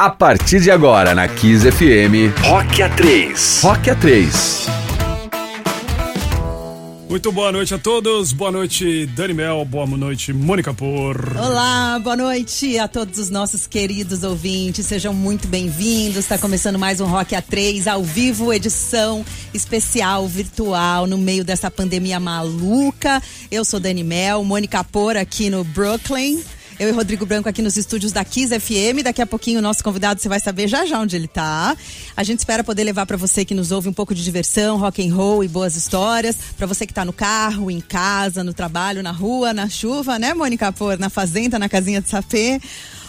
A partir de agora na Kiss FM, Rock A3. Rock A3. Muito boa noite a todos. Boa noite, Dani Mel. Boa noite, Mônica Por. Olá, boa noite a todos os nossos queridos ouvintes. Sejam muito bem-vindos. Está começando mais um Rock A3 ao vivo, edição especial virtual no meio dessa pandemia maluca. Eu sou Dani Mel, Mônica Por aqui no Brooklyn. Eu e Rodrigo Branco aqui nos estúdios da Kiss FM. Daqui a pouquinho o nosso convidado você vai saber já já onde ele tá. A gente espera poder levar para você que nos ouve um pouco de diversão, rock and roll e boas histórias. Para você que tá no carro, em casa, no trabalho, na rua, na chuva, né, Mônica Por, na fazenda, na casinha de sapê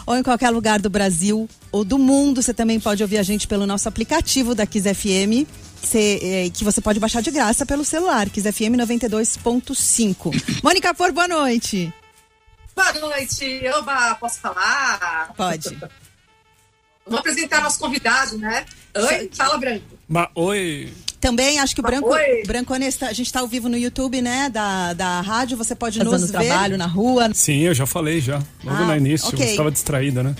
ou em qualquer lugar do Brasil ou do mundo. Você também pode ouvir a gente pelo nosso aplicativo da Kiss FM. é, que você pode baixar de graça pelo celular, Kiss FM 92.5. Mônica Por, boa noite. Boa noite, Oba, posso falar? Pode. Vamos apresentar nosso convidado, né? Oi, fala, Branco. Ma oi. Também acho que o Branco, oi. Branco Honesta, a gente está ao vivo no YouTube, né? Da, da rádio, você pode Fazendo nos ver. trabalho, na rua. Sim, eu já falei já. Logo Ah, no início. ok. Você estava distraída, né?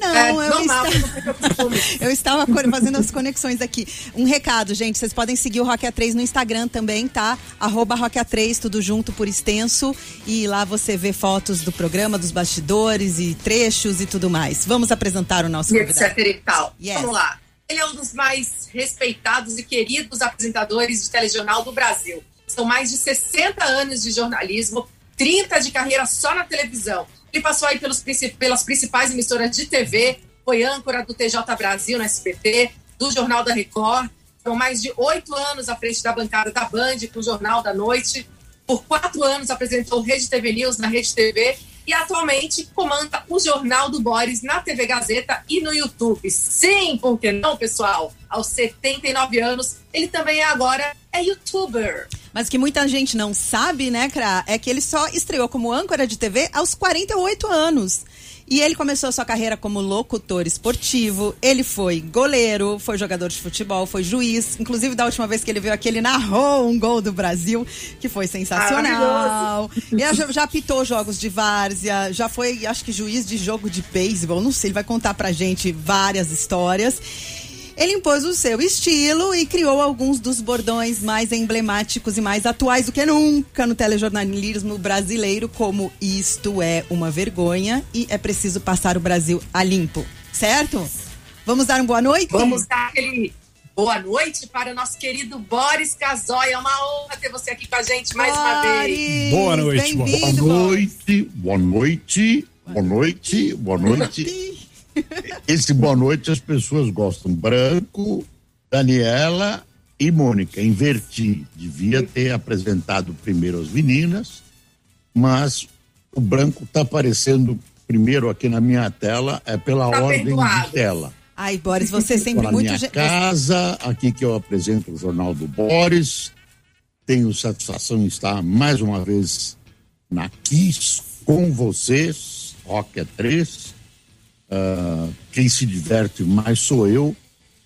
Não, É, eu, normal, eu estava fazendo as conexões aqui. Um recado, gente, vocês podem seguir o Rock A3 no Instagram também, tá? Arroba Rock A3, tudo junto por extenso. E lá você vê fotos do programa, dos bastidores e trechos e tudo mais. Vamos apresentar o nosso convidado. etc e tal. Yes. Vamos lá. Ele é um dos mais respeitados e queridos apresentadores de telejornal do Brasil. São mais de 60 anos de jornalismo, 30 de carreira só na televisão. Ele passou aí pelos, pelas principais emissoras de TV, foi âncora do TJ Brasil no SBT, do Jornal da Record. Foram mais de oito anos à frente da bancada da Band com o Jornal da Noite. Por quatro anos apresentou Rede TV News na Rede TV e atualmente comanda o Jornal do Boris na TV Gazeta e no YouTube. Sim, por que não, pessoal? Aos 79 anos, ele também agora é youtuber. Mas que muita gente não sabe, né, Cra? É que ele só estreou como âncora de TV aos 48 anos. E ele começou sua carreira como locutor esportivo. Ele foi goleiro, foi jogador de futebol, foi juiz. Inclusive, da última vez que ele veio aqui, ele narrou um gol do Brasil, que foi sensacional. E já, já apitou jogos de várzea, já foi, acho que, juiz de jogo de beisebol. Não sei, ele vai contar pra gente várias histórias. Ele impôs o seu estilo e criou alguns dos bordões mais emblemáticos e mais atuais do que nunca no telejornalismo brasileiro, como isto é uma vergonha e é preciso passar o Brasil a limpo. Certo? Vamos dar uma boa noite? Vamos dar aquele boa noite para o nosso querido Boris Casoy. É uma honra ter você aqui com a gente mais uma vez. Boris, Boa noite, boa Bem-vindo, Boa Boris. noite, boa noite, boa noite, boa noite. Esse boa noite as pessoas gostam. Branco, Daniela e Mônica. Inverti. Devia ter apresentado primeiro as meninas, mas o branco está aparecendo primeiro aqui na minha tela, é pela Tá ordem perdoado. de tela. Ai, Boris, você é sempre na muito... minha casa, aqui que eu apresento o Jornal do Boris. Tenho satisfação em estar mais uma vez na Kiss com vocês, Rock é 3. Ah, quem se diverte mais sou eu,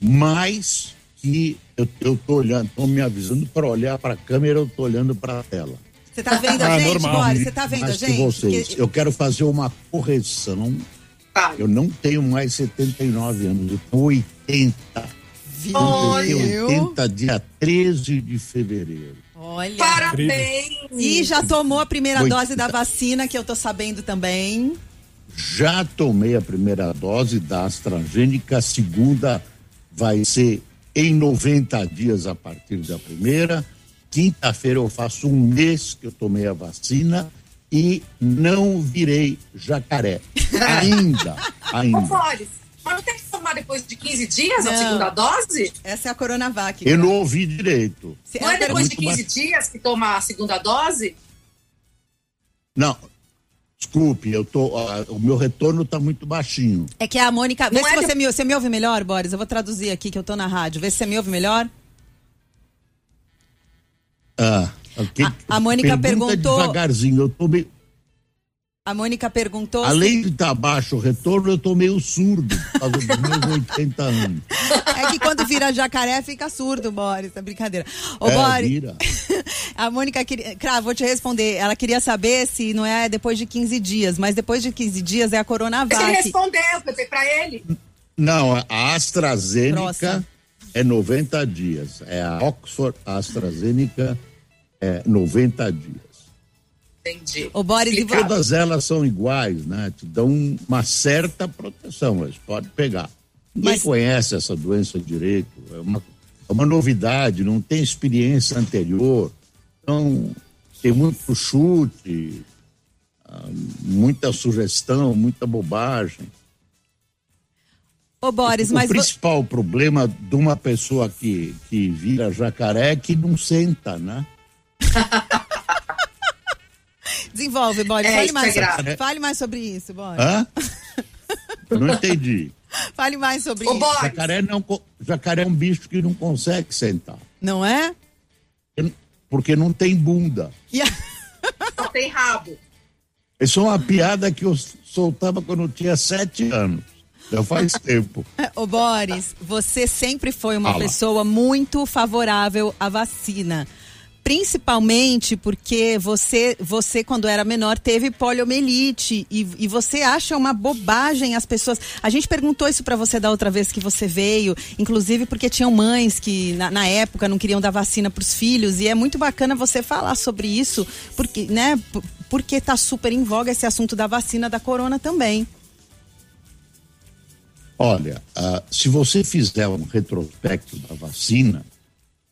mas que eu, eu tô olhando, estão me avisando para olhar para a câmera, eu tô olhando para a tela. Você tá vendo a Ah, gente, normal. Boris? Você tá vendo a mais que gente? vocês. Porque- Eu quero fazer uma correção. Tá. Eu não tenho mais 79 anos, eu tenho 80. Viu? Eu tenho 80 dia 13 de fevereiro. Olha. Parabéns! E já tomou a primeira Muito. dose da vacina, que eu tô sabendo também. Já tomei a primeira dose da AstraZeneca, a segunda vai ser em 90 dias a partir da primeira. Quinta-feira eu faço um mês que eu tomei a vacina e não virei jacaré. Ainda, Ô, ainda. Boris, mas não tem que tomar depois de 15 dias a Não. segunda dose? Essa é a Coronavac. Eu não ouvi direito. Se- Não é depois de muito 15 dias que toma a segunda dose? Não, desculpe, eu tô, ah, o meu retorno está muito baixinho. É que a Mônica. Vê Não se é você, me, você me ouve melhor, Boris. Eu vou traduzir aqui que eu tô na rádio. Vê se você me ouve melhor. Ah, ok. A- a Mônica Pergunta perguntou- devagarzinho, eu tô meio, A Mônica perguntou. além de estar baixo o retorno, eu tô meio surdo por causa dos meus 80 anos. É que quando vira jacaré fica surdo, Boris. É brincadeira. Ô, É, Boris. vira. A Mônica queria. Cravo, vou te responder. Ela queria saber se não é depois de 15 dias, mas depois de 15 dias é a ele Coronavac. respondeu, Pepe, pra ele. Não, a AstraZeneca Próximo. é 90 dias. É a Oxford AstraZeneca é 90 dias. Entendi. O Boris, e Todas elas são iguais, né? Te dão uma certa proteção, mas pode pegar. Ninguém mas... conhece essa doença direito. É uma, é uma novidade, não tem experiência anterior. Então, tem muito chute, ah, muita sugestão, muita bobagem. Ô, Boris, o mas. O principal problema de uma pessoa que, que vira jacaré é que não senta, né? Desenvolve, Boris. É, fale, mais é sobre, fale mais sobre isso, Boris. Hã? não entendi. Fale mais sobre Ô, isso. Boris. Jacaré, não, jacaré é um bicho que não consegue sentar. Não é? Porque não tem bunda. Só tem rabo. Isso é uma piada que eu soltava quando eu tinha sete anos. Já faz tempo. Ô Boris, você sempre foi uma Fala. pessoa muito favorável à vacina principalmente porque você, você quando era menor teve poliomielite e, e você acha uma bobagem as pessoas. A gente perguntou isso para você da outra vez que você veio, inclusive porque tinham mães que na, na época não queriam dar vacina para os filhos e é muito bacana você falar sobre isso, porque, né? Porque tá super em voga esse assunto da vacina da corona também. Olha, uh, se você fizer um retrospecto da vacina,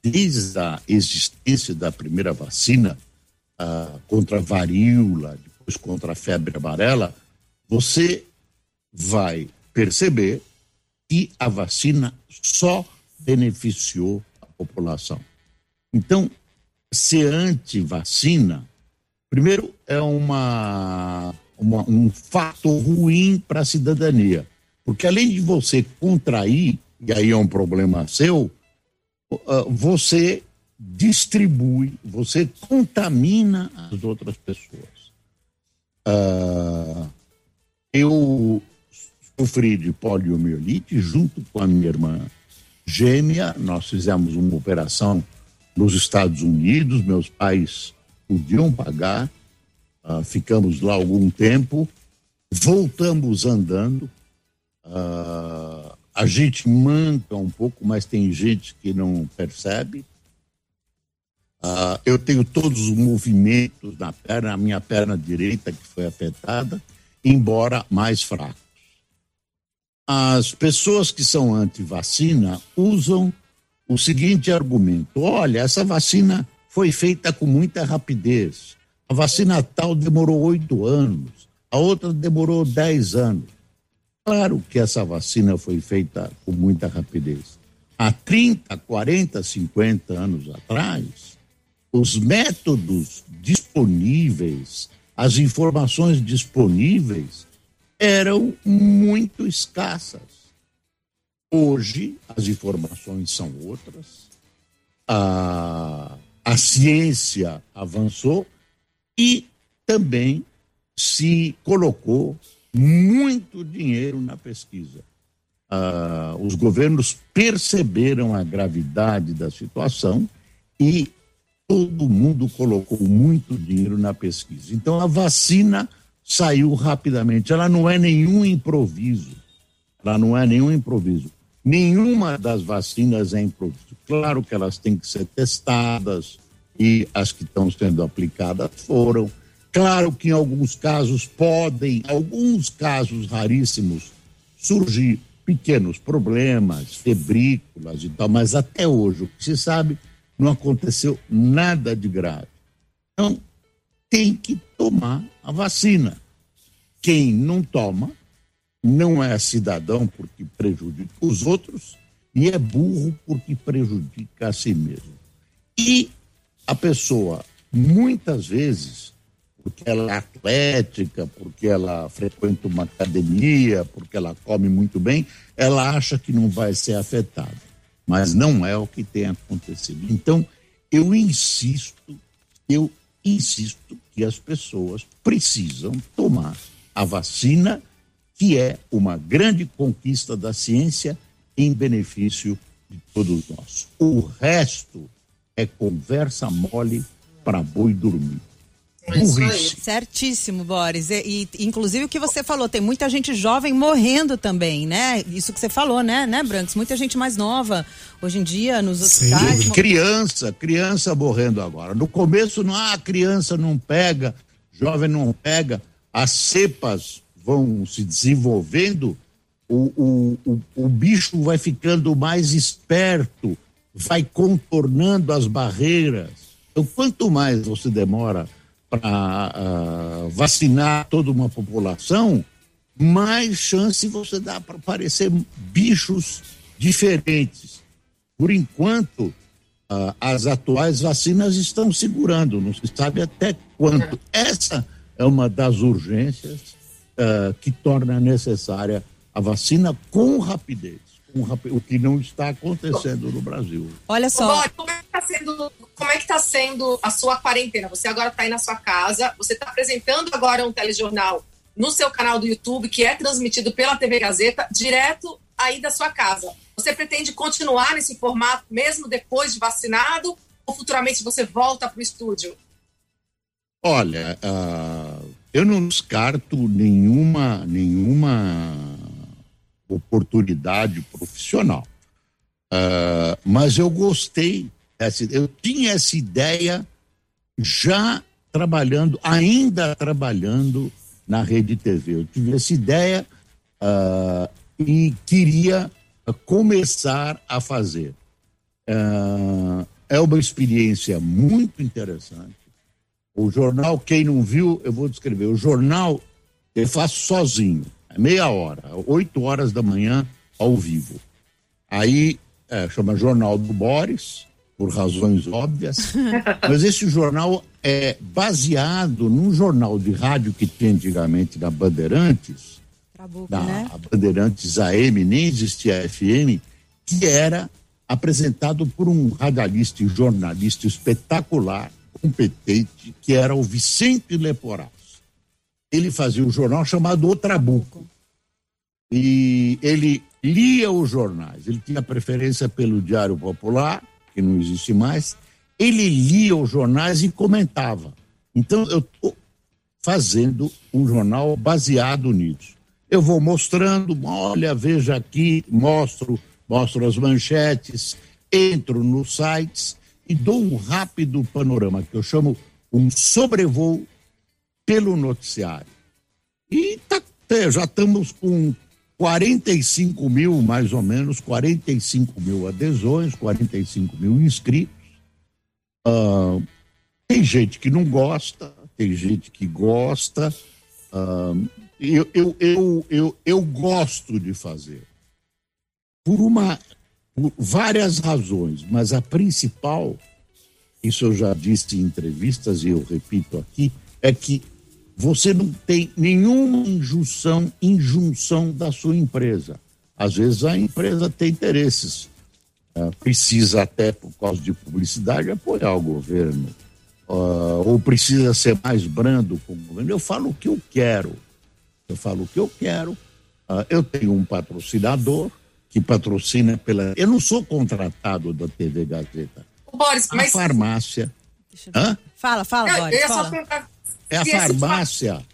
desde a existência da primeira vacina uh, contra a varíola, depois contra a febre amarela, você vai perceber que a vacina só beneficiou a população. Então, ser anti-vacina, primeiro, é uma, uma um fato ruim para a cidadania, porque além de você contrair, e aí é um problema seu, ah, você distribui, você contamina as outras pessoas. Uh, eu sofri de poliomielite junto com a minha irmã gêmea. Nós fizemos uma operação nos Estados Unidos. Meus pais podiam pagar. Uh, ficamos lá algum tempo. Voltamos andando. Uh, a gente manca um pouco, mas tem gente que não percebe. Uh, eu tenho todos os movimentos na perna, a minha perna direita que foi afetada, embora mais fracos. As pessoas que são anti-vacina usam o seguinte argumento: olha, essa vacina foi feita com muita rapidez. A vacina tal demorou oito anos, a outra demorou dez anos. Claro que essa vacina foi feita com muita rapidez. Há 30, 40, 50 anos atrás, os métodos disponíveis, as informações disponíveis eram muito escassas. Hoje, as informações são outras, a, a ciência avançou e também se colocou muito dinheiro na pesquisa. Ah, os governos perceberam a gravidade da situação e todo mundo colocou muito dinheiro na pesquisa. Então a vacina saiu rapidamente. Ela não é nenhum improviso. Ela não é nenhum improviso. Nenhuma das vacinas é improviso. Claro que elas têm que ser testadas e as que estão sendo aplicadas foram Claro que em alguns casos podem, alguns casos raríssimos, surgir pequenos problemas, febrículas e tal, mas até hoje, o que se sabe, não aconteceu nada de grave. Então, tem que tomar a vacina. Quem não toma não é cidadão porque prejudica os outros e é burro porque prejudica a si mesmo. E a pessoa, muitas vezes, porque ela é atlética, porque ela frequenta uma academia, porque ela come muito bem, ela acha que não vai ser afetada. Mas não é o que tem acontecido. Então, eu insisto, eu insisto que as pessoas precisam tomar a vacina, que é uma grande conquista da ciência em benefício de todos nós. O resto é conversa mole para boi dormir. Burrice. Certíssimo, Boris. E, e, inclusive o que você falou, tem muita gente jovem morrendo também, né? Isso que você falou, né, né, Brancos? Muita gente mais nova hoje em dia nos hospitais. Sim. Criança, criança morrendo agora. No começo, não, ah, criança não pega, jovem não pega. As cepas vão se desenvolvendo, o, o, o, o bicho vai ficando mais esperto, vai contornando as barreiras. Então, quanto mais você demora para uh, vacinar toda uma população, mais chance você dá para aparecer bichos diferentes. Por enquanto, uh, as atuais vacinas estão segurando, não se sabe até quanto. Essa é uma das urgências uh, que torna necessária a vacina com rapidez o que não está acontecendo no Brasil. Olha só. como é que está sendo, como é que tá sendo a sua quarentena? Você agora está aí na sua casa, você está apresentando agora um telejornal no seu canal do YouTube, que é transmitido pela TV Gazeta, direto aí da sua casa. Você pretende continuar nesse formato mesmo depois de vacinado? Ou futuramente você volta para o estúdio? Olha, uh, eu não descarto nenhuma, nenhuma oportunidade profissional. Uh, mas eu gostei, dessa, eu tinha essa ideia já trabalhando, ainda trabalhando na rede TV. Eu tive essa ideia uh, e queria começar a fazer. Uh, é uma experiência muito interessante. O jornal, quem não viu, eu vou descrever. O jornal eu faço sozinho meia hora, oito horas da manhã, ao vivo. Aí é, chama Jornal do Boris, por razões óbvias, mas esse jornal é baseado num jornal de rádio que tinha antigamente na Bandeirantes, Trabuco, na né? Bandeirantes AM, nem existia FM, que era apresentado por um radialista e jornalista espetacular, competente, que era o Vicente Leporá ele fazia um jornal chamado O Trabuco. E ele lia os jornais. Ele tinha preferência pelo Diário Popular, que não existe mais. Ele lia os jornais e comentava. Então, eu estou fazendo um jornal baseado nisso. Eu vou mostrando, olha, veja aqui, mostro, mostro as manchetes, entro nos sites e dou um rápido panorama, que eu chamo um sobrevoo pelo noticiário. E tá, é, já estamos com 45 mil, mais ou menos, 45 mil adesões, 45 mil inscritos. Uh, tem gente que não gosta, tem gente que gosta. Uh, eu, eu, eu, eu, eu gosto de fazer. Por uma. Por várias razões, mas a principal, isso eu já disse em entrevistas e eu repito aqui, é que você não tem nenhuma injunção, injunção da sua empresa. Às vezes a empresa tem interesses, uh, precisa até por causa de publicidade apoiar o governo, uh, ou precisa ser mais brando com o governo. Eu falo o que eu quero, eu falo o que eu quero. Uh, eu tenho um patrocinador que patrocina pela. Eu não sou contratado da TV Gazeta. Boris, a mas... farmácia. Hã? Fala, fala, eu, Boris. Eu fala. Só é a farmácia,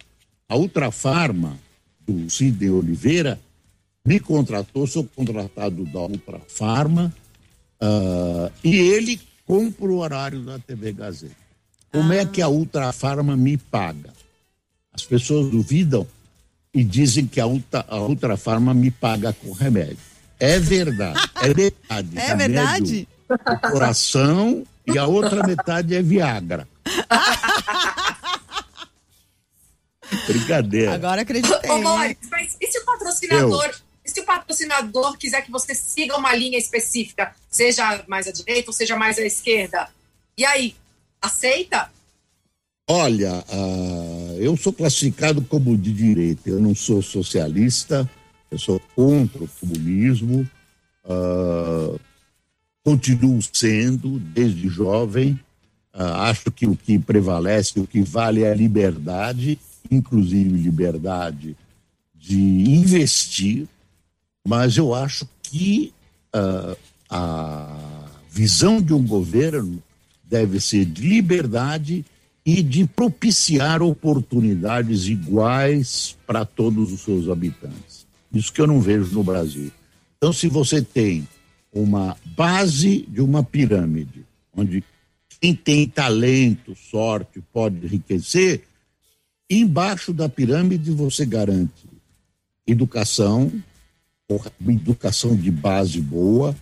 a Ultrafarma, do Cid Oliveira, me contratou, sou contratado da Ultrafarma, uh, e ele compra o horário da TV Gazeta. Como ah. é que a Ultrafarma me paga? As pessoas duvidam e dizem que a, Ultra, a Ultrafarma me paga com remédio. É verdade, é metade. É verdade? coração e a outra metade é Viagra. Brincadeira. Agora acreditei. Ô, Maurício, mas e se o patrocinador, Eu. se o patrocinador quiser que você siga uma linha específica, seja mais à direita ou seja mais à esquerda, e aí, aceita? Olha, uh, eu sou classificado como de direita, eu não sou socialista, eu sou contra o comunismo, uh, continuo sendo desde jovem, uh, acho que o que prevalece, o que vale é a liberdade inclusive liberdade de investir, mas eu acho que uh, a visão de um governo deve ser de liberdade e de propiciar oportunidades iguais para todos os seus habitantes. Isso que eu não vejo no Brasil. Então, se você tem uma base de uma pirâmide, onde quem tem talento, sorte, pode enriquecer, embaixo da pirâmide você garante educação, educação de base boa,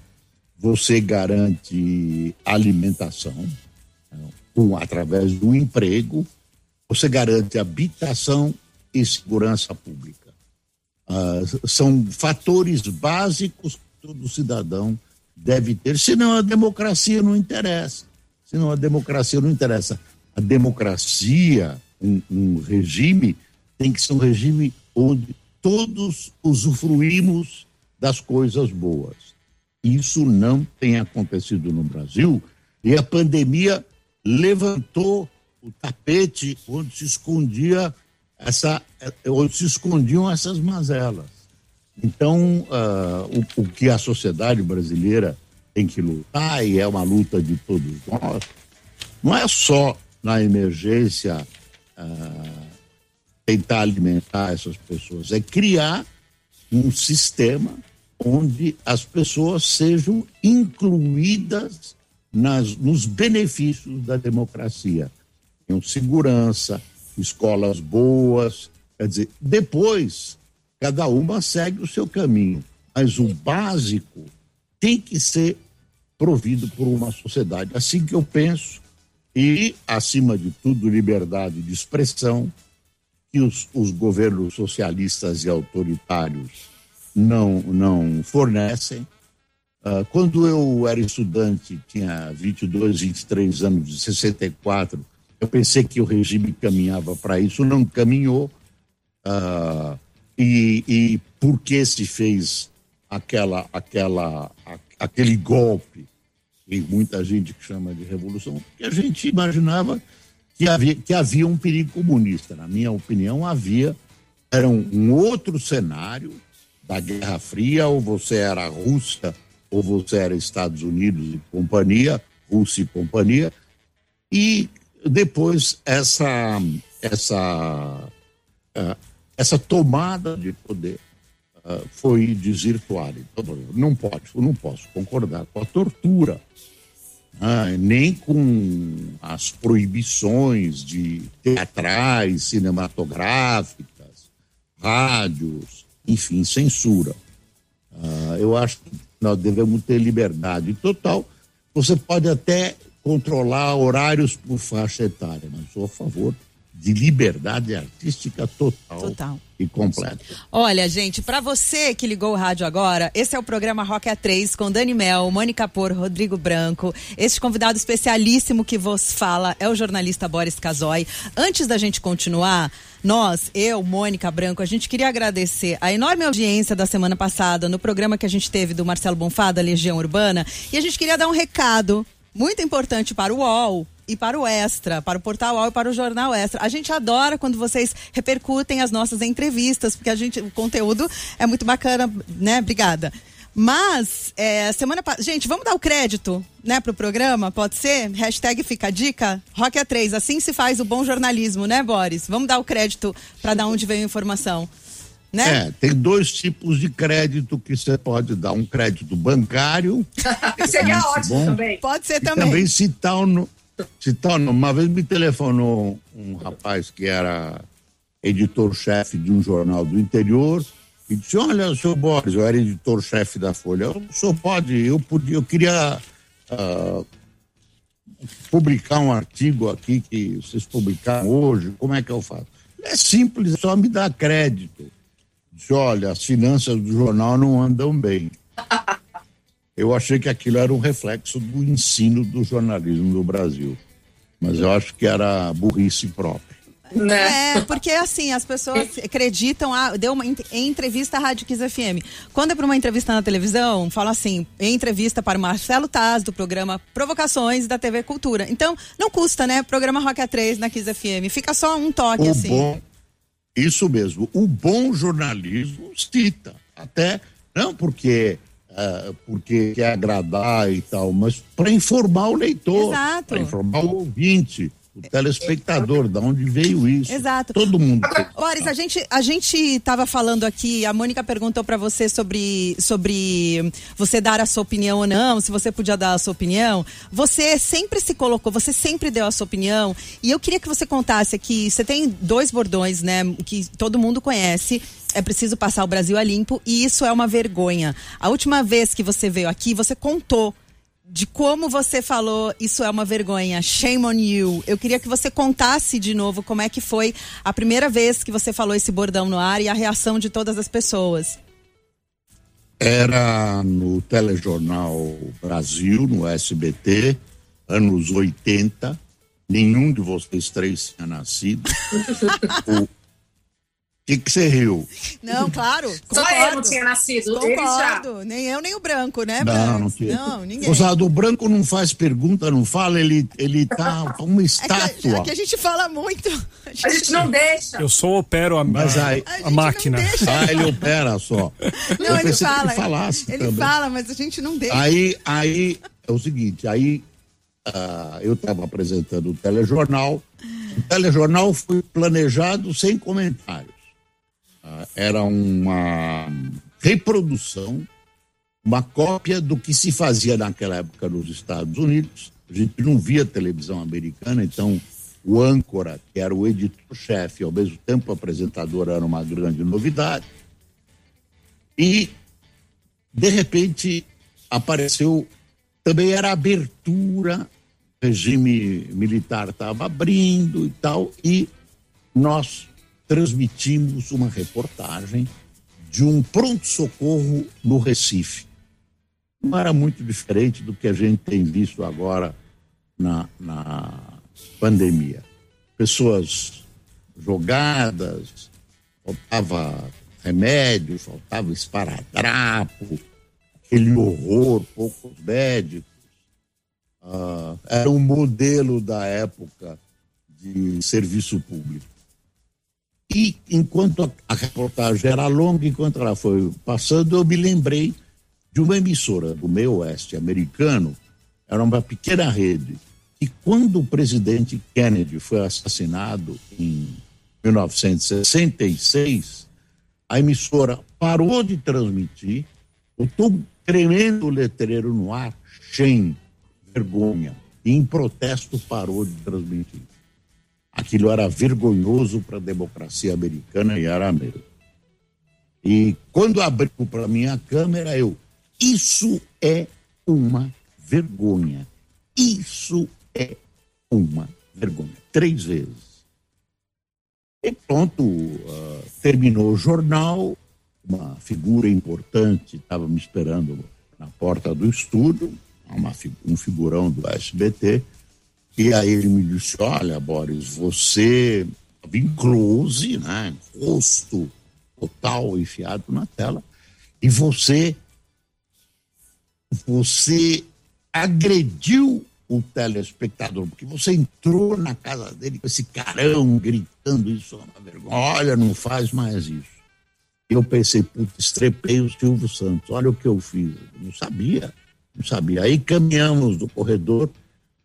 você garante alimentação com, através do emprego, você garante habitação e segurança pública. Uh, são fatores básicos que todo cidadão deve ter, senão a democracia não interessa. Senão a democracia não interessa. A democracia, um, um regime, tem que ser um regime onde todos usufruímos das coisas boas. Isso não tem acontecido no Brasil e a pandemia levantou o tapete onde se escondia essa, onde se escondiam essas mazelas. Então, uh, o, o, que a sociedade brasileira tem que lutar, e é uma luta de todos nós, não é só na emergência uh, tentar alimentar essas pessoas, é criar um sistema onde as pessoas sejam incluídas nas, nos benefícios da democracia. Tenham segurança, escolas boas, quer dizer, depois cada uma segue o seu caminho, mas o básico tem que ser provido por uma sociedade. Assim que eu penso, e, acima de tudo, liberdade de expressão, que os, os governos socialistas e autoritários não, não fornecem, Uh, quando eu era estudante, tinha 22, 23 anos, de 64, eu pensei que o regime caminhava para isso, não caminhou. Uh, e, e por que se fez aquela, aquela, a, aquele golpe, e muita gente chama de revolução, porque a gente imaginava que havia, que havia um perigo comunista. Na minha opinião, havia. Era um, um outro cenário da Guerra Fria, ou você era Rússia ou você era Estados Unidos e companhia, Rússia e companhia, e depois essa essa uh, essa tomada de poder uh, foi desvirtuada. Então, não pode, não posso concordar com a tortura, uh, nem com as proibições de teatrais, cinematográficas, rádios, enfim, censura. Uh, eu acho que nós devemos ter liberdade total. Você pode até controlar horários por faixa etária, mas sou a favor de liberdade artística total, total. e completa. Olha, gente, para você que ligou o rádio agora, esse é o programa Rock A3 com Dani Mel, Mônica Por, Rodrigo Branco. Este convidado especialíssimo que vos fala é o jornalista Boris Casoy. Antes da gente continuar, nós, eu, Mônica Branco, a gente queria agradecer a enorme audiência da semana passada no programa que a gente teve do Marcelo Bonfá, da Legião Urbana, e a gente queria dar um recado muito importante para o UOL, e para o Extra, para o Portal UOL e para o Jornal Extra. A gente adora quando vocês repercutem as nossas entrevistas, porque a gente, o conteúdo é muito bacana, né? Obrigada. Mas, é, semana passada. Gente, vamos dar o crédito, né, pro programa? Pode ser? Hashtag fica a dica? Rock A3. Assim se faz o bom jornalismo, né, Boris? Vamos dar o crédito para dar onde veio a informação. Né? É, tem dois tipos de crédito que você pode dar. Um crédito bancário. Seria ótimo bom, também. Pode ser e também. também citar o, citar, uma vez me telefonou um rapaz que era editor-chefe de um jornal do interior e disse: Olha, senhor Boris, eu era editor-chefe da Folha. O senhor pode, eu, podia, eu queria uh, publicar um artigo aqui que vocês publicaram hoje, como é que eu faço? É simples, só me dá crédito. Disse: Olha, as finanças do jornal não andam bem. Eu achei que aquilo era um reflexo do ensino do jornalismo no Brasil. Mas eu acho que era burrice própria. Né? É, porque assim, as pessoas acreditam, ah, deu uma em entrevista à Rádio Kiss FM. Quando é para uma entrevista na televisão, fala assim, em entrevista para o Marcelo Taz, do programa Provocações da TV Cultura. Então, não custa, né? Programa Rock A3 na Kiss FM. Fica só um toque, o assim. Bom, isso mesmo. O bom jornalismo cita. Até, não porque Uh, porque quer agradar e tal, mas para informar o leitor, para informar o ouvinte. O telespectador, da onde veio isso. Exato. Todo mundo. Boris, a gente a gente estava falando aqui, a Mônica perguntou para você sobre sobre você dar a sua opinião ou não, se você podia dar a sua opinião. Você sempre se colocou, você sempre deu a sua opinião, e eu queria que você contasse aqui, você tem dois bordões, né, que todo mundo conhece. É preciso passar o Brasil a limpo e isso é uma vergonha. A última vez que você veio aqui, você contou de como você falou, isso é uma vergonha, shame on you. Eu queria que você contasse de novo como é que foi a primeira vez que você falou esse bordão no ar e a reação de todas as pessoas. Era no telejornal Brasil, no SBT, anos 80. Nenhum de vocês três tinha nascido. o, que, que você riu? Não, claro. Só eu não tinha nascido. Concordo. Nem eu, nem o branco, né, Não, não tinha. Não, ninguém. O branco não faz pergunta, não fala, ele, ele tá uma estátua. É que, é que a gente fala muito. A gente, a gente não deixa. Eu só opero a, Mas aí, a, a máquina. Ah, ele opera só. Não, eu ele fala. ele falasse ele também. fala, mas a gente não deixa. Aí, aí é o seguinte, aí uh, eu estava apresentando o telejornal. O telejornal foi planejado sem comentário era uma reprodução, uma cópia do que se fazia naquela época nos Estados Unidos. A gente não via televisão americana, então o âncora, que era o editor-chefe, ao mesmo tempo apresentador, era uma grande novidade. E, de repente, apareceu, também era abertura, regime militar estava abrindo e tal, e nós transmitimos uma reportagem de um pronto-socorro no Recife. Não era muito diferente do que a gente tem visto agora na, na pandemia. Pessoas jogadas, faltava remédio, faltava esparadrapo, aquele horror, poucos médicos. Uh, era um modelo da época de serviço público. E enquanto a, reportagem era longa, enquanto ela foi passando, eu me lembrei de uma emissora do meio oeste americano, era uma pequena rede, e quando o presidente Kennedy foi assassinado em 1966, a emissora parou de transmitir, botou um tremendo letreiro no ar, shame, vergonha, e em protesto parou de transmitir. Aquilo era vergonhoso para a democracia americana e era mesmo. E quando abriu para minha câmera, eu, isso é uma vergonha. Isso é uma vergonha. Três vezes. E pronto, uh, terminou o jornal, uma figura importante estava me esperando na porta do estúdio, uma, um figurão do SBT, e aí ele me disse: Olha, Boris, você em close, né? Rosto total enfiado na tela, e você. Você agrediu o telespectador, porque você entrou na casa dele com esse carão gritando isso, é uma vergonha. Olha, não faz mais isso. Eu pensei, puta, estrepei o Silvio Santos, olha o que eu fiz. Eu não sabia, não sabia. Aí caminhamos do corredor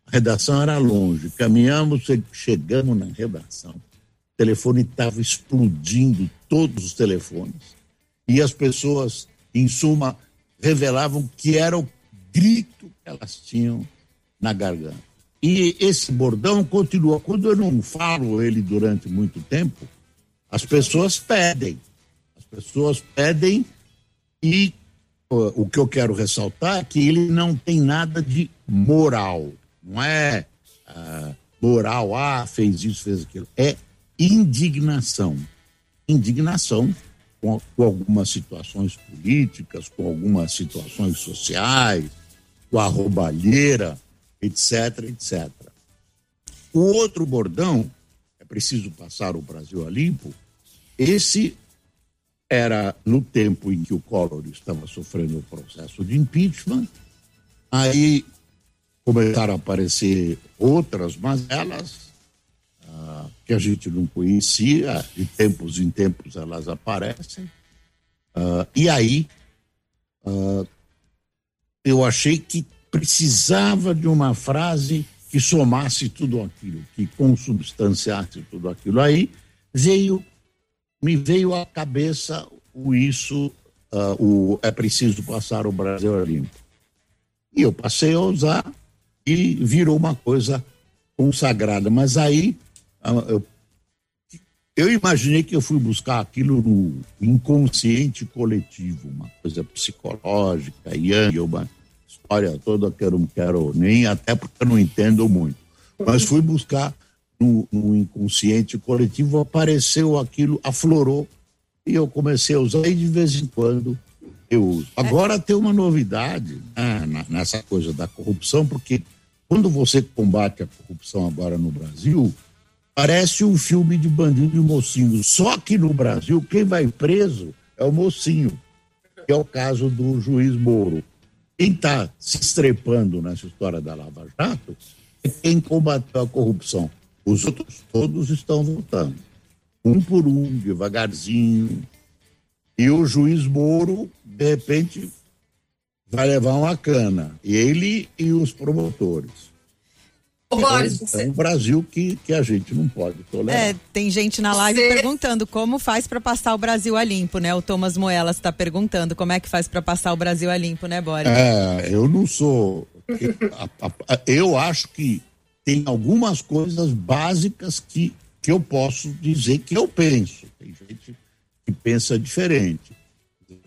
a redação era longe. Caminhamos, chegamos na redação. O telefone estava explodindo, todos os telefones. E as pessoas, em suma, revelavam que era o grito que elas tinham na garganta. E esse bordão continua. Quando eu não falo ele durante muito tempo, as pessoas pedem. As pessoas pedem e uh, o que eu quero ressaltar é que ele não tem nada de moral não é ah, moral, ah, fez isso, fez aquilo. É indignação. Indignação com, com algumas situações políticas, com algumas situações sociais, com a roubalheira, etc, etc. O outro bordão, é preciso passar o Brasil a limpo, esse era no tempo em que o Collor estava sofrendo o processo de impeachment, aí começaram a aparecer outras, mas elas ah, que a gente não conhecia, de tempos em tempos elas aparecem. Ah, e aí ah, eu achei que precisava de uma frase que somasse tudo aquilo, que consubstanciasse tudo aquilo. Aí veio, me veio à cabeça o isso, uh, o é preciso passar o Brasil a limpo. E eu passei a usar e virou uma coisa consagrada. Mas aí uh, eu, eu imaginei que eu fui buscar aquilo no inconsciente coletivo, uma coisa psicológica, Yang, uma história toda que eu não quero nem, até porque eu não entendo muito. Mas fui buscar no, no inconsciente coletivo, apareceu aquilo, aflorou, e eu comecei a usar, e de vez em quando eu uso. Agora tem uma novidade né, nessa coisa da corrupção, porque quando você combate a corrupção agora no Brasil, parece um filme de bandido e mocinho. Só que no Brasil, quem vai preso é o mocinho, que é o caso do juiz Moro. Quem está se estrepando nessa história da Lava Jato é quem combateu a corrupção. Os outros todos estão voltando. Um por um, devagarzinho. E o juiz Moro, de repente, vai levar uma cana. Ele e os promotores. Ô, Boris, é, você... é um Brasil que, que a gente não pode tolerar. É, tem gente na live você... perguntando como faz para passar o Brasil a limpo, né? O Thomas Moelas está perguntando como é que faz para passar o Brasil a limpo, né, Boris? É, eu não sou. eu acho que tem algumas coisas básicas que, que eu posso dizer que eu penso. Tem gente que pensa diferente.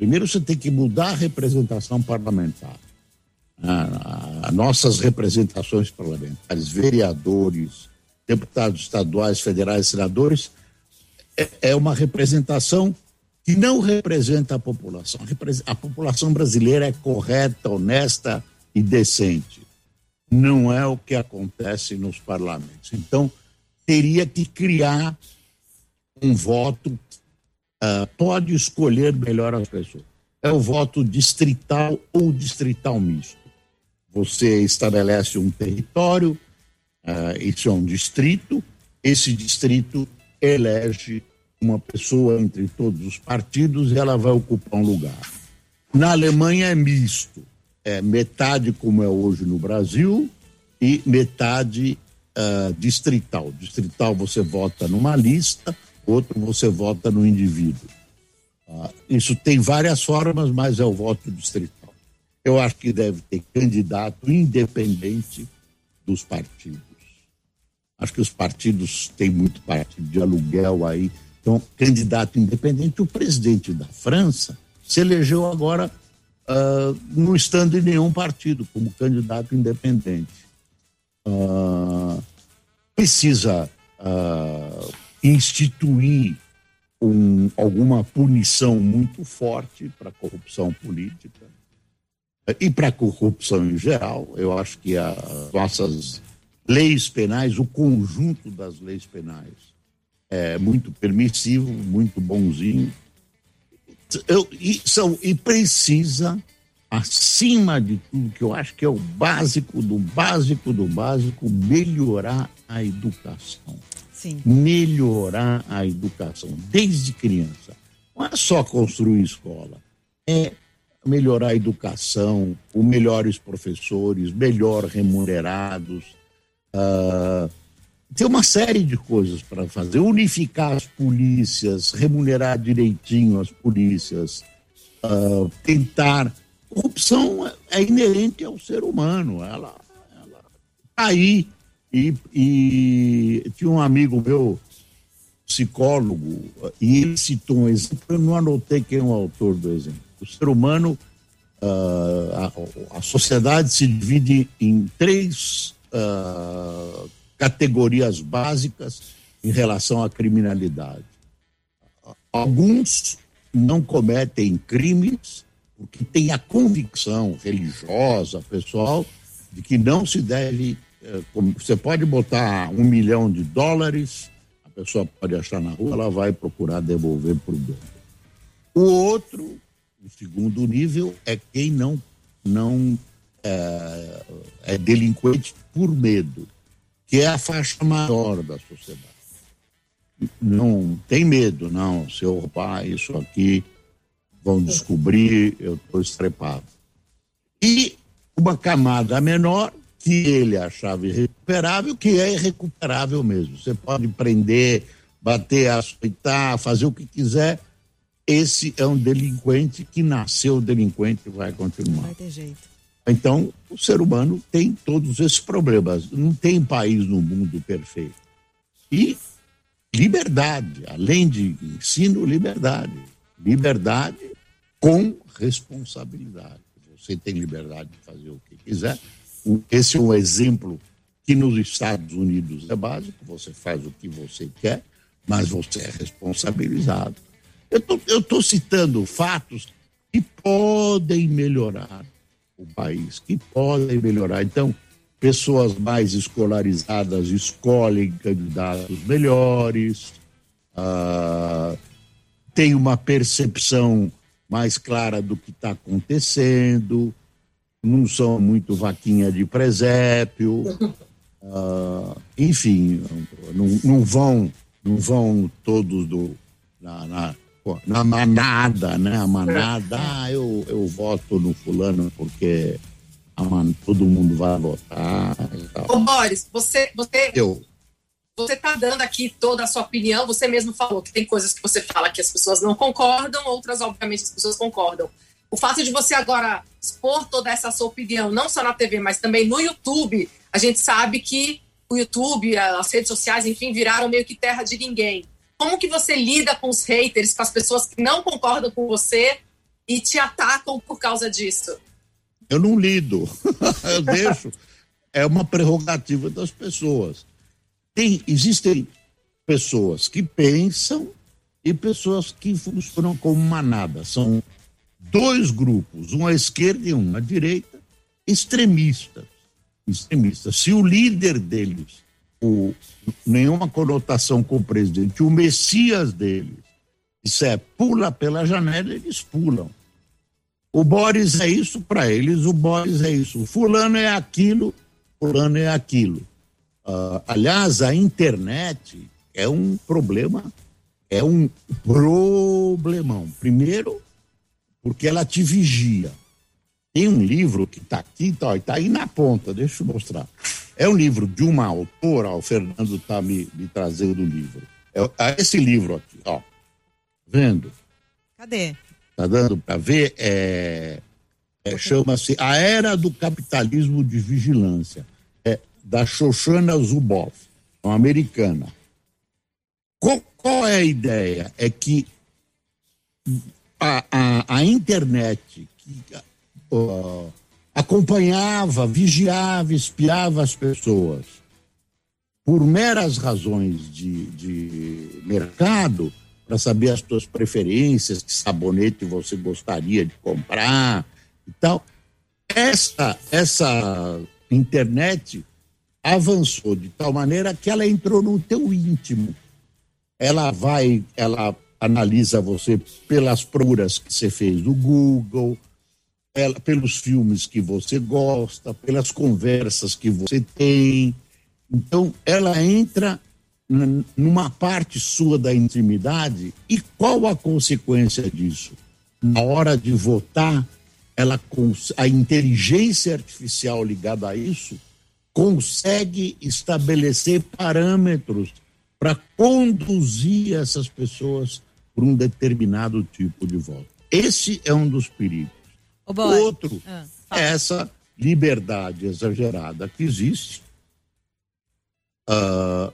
Primeiro, você tem que mudar a representação parlamentar a, a nossas representações parlamentares, vereadores, deputados estaduais, federais, senadores, é, é uma representação que não representa a população. A população brasileira é correta, honesta e decente. Não é o que acontece nos parlamentos. Então, teria que criar um voto, uh, pode escolher melhor as pessoas. É o voto distrital ou distrital misto. Você estabelece um território, uh, isso é um distrito, esse distrito elege uma pessoa entre todos os partidos e ela vai ocupar um lugar. Na Alemanha é misto, é metade como é hoje no Brasil e metade uh, distrital. Distrital você vota numa lista, outro você vota no indivíduo. Uh, isso tem várias formas, mas é o voto distrital. Eu acho que deve ter candidato independente dos partidos. Acho que os partidos têm muito partido de aluguel aí. Então, candidato independente. O presidente da França se elegeu agora uh, não estando em nenhum partido, como candidato independente. Uh, precisa uh, instituir um, alguma punição muito forte para a corrupção política e para a corrupção em geral, eu acho que as nossas leis penais, o conjunto das leis penais, é muito permissivo, muito bonzinho. Eu, e, são, e precisa, acima de tudo, que eu acho que é o básico do básico do básico, melhorar a educação. Sim. Melhorar a educação, desde criança. Não é só construir escola, é melhorar a educação, o melhores professores, melhor remunerados. Uh, tem uma série de coisas para fazer. Unificar as polícias, remunerar direitinho as polícias, uh, tentar. Corrupção é inerente ao ser humano. Ela, ela tá aí. E, e tinha um amigo meu, psicólogo, e ele citou um exemplo, eu não anotei quem é o autor do exemplo o ser humano, uh, a, a, sociedade se divide em três uh, categorias básicas em relação à criminalidade. Alguns não cometem crimes porque têm a convicção religiosa, pessoal, de que não se deve. Eh, você pode botar um milhão de dólares, a pessoa pode achar na rua, ela vai procurar devolver para o dono. O outro o segundo nível é quem não, não é, é delinquente por medo, que é a faixa maior da sociedade. Não tem medo, não. Se eu roubar isso aqui, vão descobrir, eu estou estrepado. E uma camada menor, que ele achava irrecuperável, que é irrecuperável mesmo. Você pode prender, bater, açoitar, fazer o que quiser. Esse é um delinquente que nasceu delinquente e vai continuar. Vai ter jeito. Então, o ser humano tem todos esses problemas. Não tem país no mundo perfeito. E liberdade, além de ensino, liberdade. Liberdade com responsabilidade. Você tem liberdade de fazer o que quiser. Esse é um exemplo que nos Estados Unidos é básico. Você faz o que você quer, mas você é responsabilizado. Eu estou citando fatos que podem melhorar o país, que podem melhorar. Então, pessoas mais escolarizadas escolhem candidatos melhores, uh, tem uma percepção mais clara do que está acontecendo, não são muito vaquinha de presépio, uh, enfim, não, não, vão não vão todos do, na, na, na manada, né? A manada, ah, eu, eu voto no fulano porque a man, todo mundo vai votar. Ô Boris, você, você, eu. você tá dando aqui toda a sua opinião, você mesmo falou que tem coisas que você fala que as pessoas não concordam, outras, obviamente, as pessoas concordam. O fato de você agora expor toda essa sua opinião, não só na TV, mas também no YouTube, a gente sabe que o YouTube, as redes sociais, enfim, viraram meio que terra de ninguém. Como que você lida com os haters, com as pessoas que não concordam com você e te atacam por causa disso? Eu não lido, eu deixo. É uma prerrogativa das pessoas. Tem, existem pessoas que pensam e pessoas que funcionam como manada. São dois grupos, um à esquerda e um à direita, extremistas. Extremistas. Se o líder deles o, nenhuma conotação com o presidente. O Messias deles, isso é, pula pela janela, eles pulam. O Boris é isso para eles, o Boris é isso. O fulano é aquilo, fulano é aquilo. Uh, aliás, a internet é um problema, é um problemão. Primeiro, porque ela te vigia. Tem um livro que está aqui, está tá aí na ponta, deixa eu mostrar. É um livro de uma autora, o Fernando está me, me trazendo o livro. É, é, esse livro aqui, ó. Vendo? Cadê? Tá dando para ver? É, é, Chama-se A Era do Capitalismo de Vigilância. É da Shoshana Zuboff, uma americana. Qual, qual é a ideia? É que a, a, a internet, que, acompanhava, vigiava, espiava as pessoas por meras razões de, de mercado, para saber as suas preferências, que sabonete você gostaria de comprar e tal. Essa, essa internet avançou de tal maneira que ela entrou no teu íntimo. Ela vai, ela analisa você pelas procuras que você fez no Google, pelos filmes que você gosta, pelas conversas que você tem. Então, ela entra numa parte sua da intimidade e qual a consequência disso? Na hora de votar, ela a inteligência artificial ligada a isso consegue estabelecer parâmetros para conduzir essas pessoas para um determinado tipo de voto. Esse é um dos perigos. O Outro ah, é essa liberdade exagerada que existe. Uh,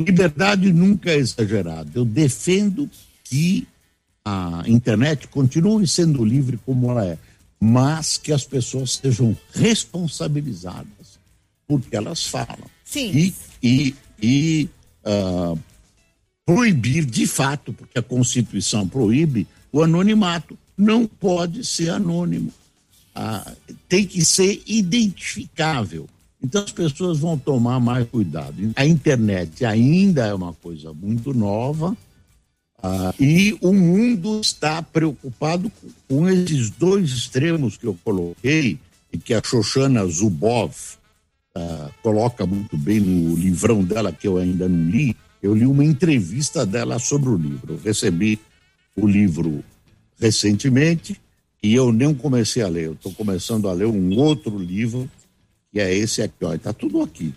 liberdade nunca é exagerada. Eu defendo que a internet continue sendo livre como ela é, mas que as pessoas sejam responsabilizadas por que elas falam. Sim. E, e, e uh, proibir de fato, porque a Constituição proíbe o anonimato não pode ser anônimo. Ah, tem que ser identificável. Então as pessoas vão tomar mais cuidado. A internet ainda é uma coisa muito nova ah, e o mundo está preocupado com, esses dois extremos que eu coloquei e que a Shoshana Zuboff ah, coloca muito bem no livrão dela que eu ainda não li. Eu li uma entrevista dela sobre o livro. Eu recebi o livro recentemente e eu nem comecei a ler. Eu estou começando a ler um outro livro que é esse aqui, ó, está tudo aqui.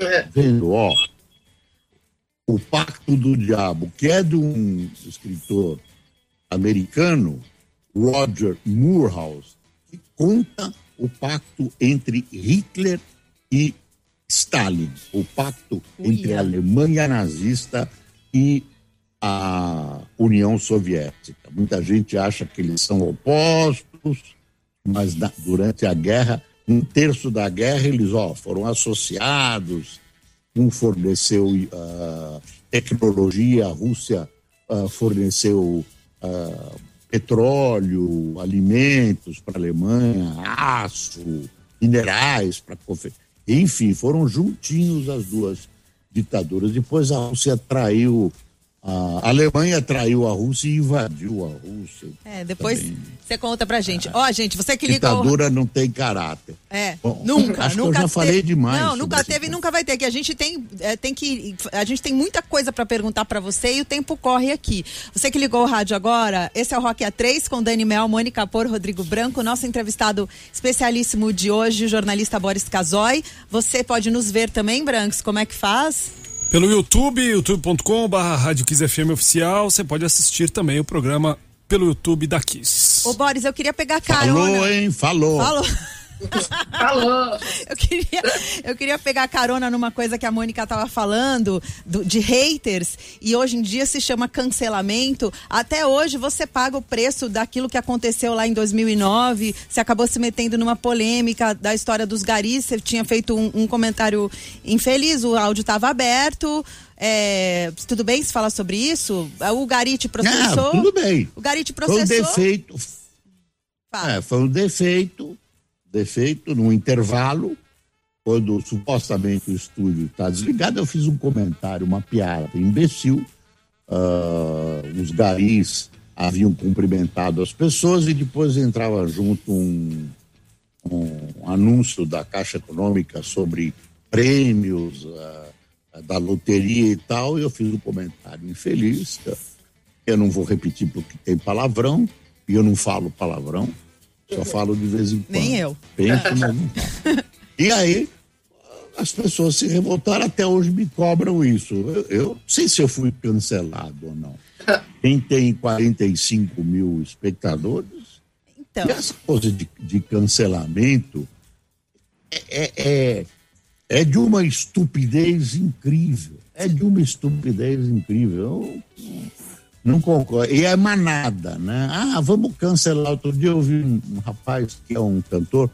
É. Vendo, ó, o Pacto do Diabo, que é de um escritor americano, Roger Moorhouse, que conta o pacto entre Hitler e Stalin, o pacto entre a Alemanha nazista e a União Soviética. Muita gente acha que eles são opostos, mas na, durante a guerra, um terço da guerra, eles ó, foram associados. Um forneceu uh, tecnologia, a Rússia uh, forneceu uh, petróleo, alimentos para a Alemanha, aço, minerais para enfim, foram juntinhos as duas ditaduras. Depois a Rússia traiu a Alemanha traiu a Rússia e invadiu a Rússia. É, depois também. você conta pra gente. É. Ó, é. oh, gente, você que liga. Ditadura não tem caráter. É, Bom, nunca, acho nunca. Que eu já falei demais. Não, nunca teve e nunca vai ter. Que a gente tem, é, tem que. A gente tem muita coisa para perguntar para você e o tempo corre aqui. Você que ligou o rádio agora, esse é o Rock A3 com Dani Mel, Mônica Por, Rodrigo Branco, nosso entrevistado especialíssimo de hoje, o jornalista Boris Casoy. Você pode nos ver também, Brancos, como é que faz? Pelo YouTube, youtube.com.br Rádio Kiss FM Oficial, você pode assistir também o programa pelo YouTube da Kiss. Ô Boris, eu queria pegar carona. Falou, hein? Falou. Falou. Eu queria, eu queria pegar carona numa coisa que a Mônica estava falando, do, de haters, e hoje em dia se chama cancelamento. Até hoje você paga o preço daquilo que aconteceu lá em 2009. Você acabou se metendo numa polêmica da história dos garis. Você tinha feito um, um comentário infeliz, o áudio estava aberto. É, tudo bem se falar sobre isso? O Gari te processou? Não, tudo bem. O Gari te processou? Foi um defeito. É, foi um defeito defeito, no intervalo, quando supostamente o estúdio está desligado, eu fiz um comentário, uma piada imbecil. Uh, os garis haviam cumprimentado as pessoas e depois entrava junto um, um anúncio da Caixa Econômica sobre prêmios uh, da loteria e tal, e eu fiz um comentário infeliz. Eu não vou repetir porque tem palavrão, e eu não falo palavrão. Só falo de vez em quando. Nem eu. E aí, as pessoas se revoltaram, até hoje me cobram isso. Eu, eu não sei se eu fui cancelado ou não. Quem tem 45 mil espectadores, então. essa coisa de, de cancelamento é, é, é, é, de uma estupidez incrível. É de uma estupidez incrível. Eu, não concordo. E é manada, né? Ah, vamos cancelar. Outro dia eu vi um, um rapaz que é um cantor,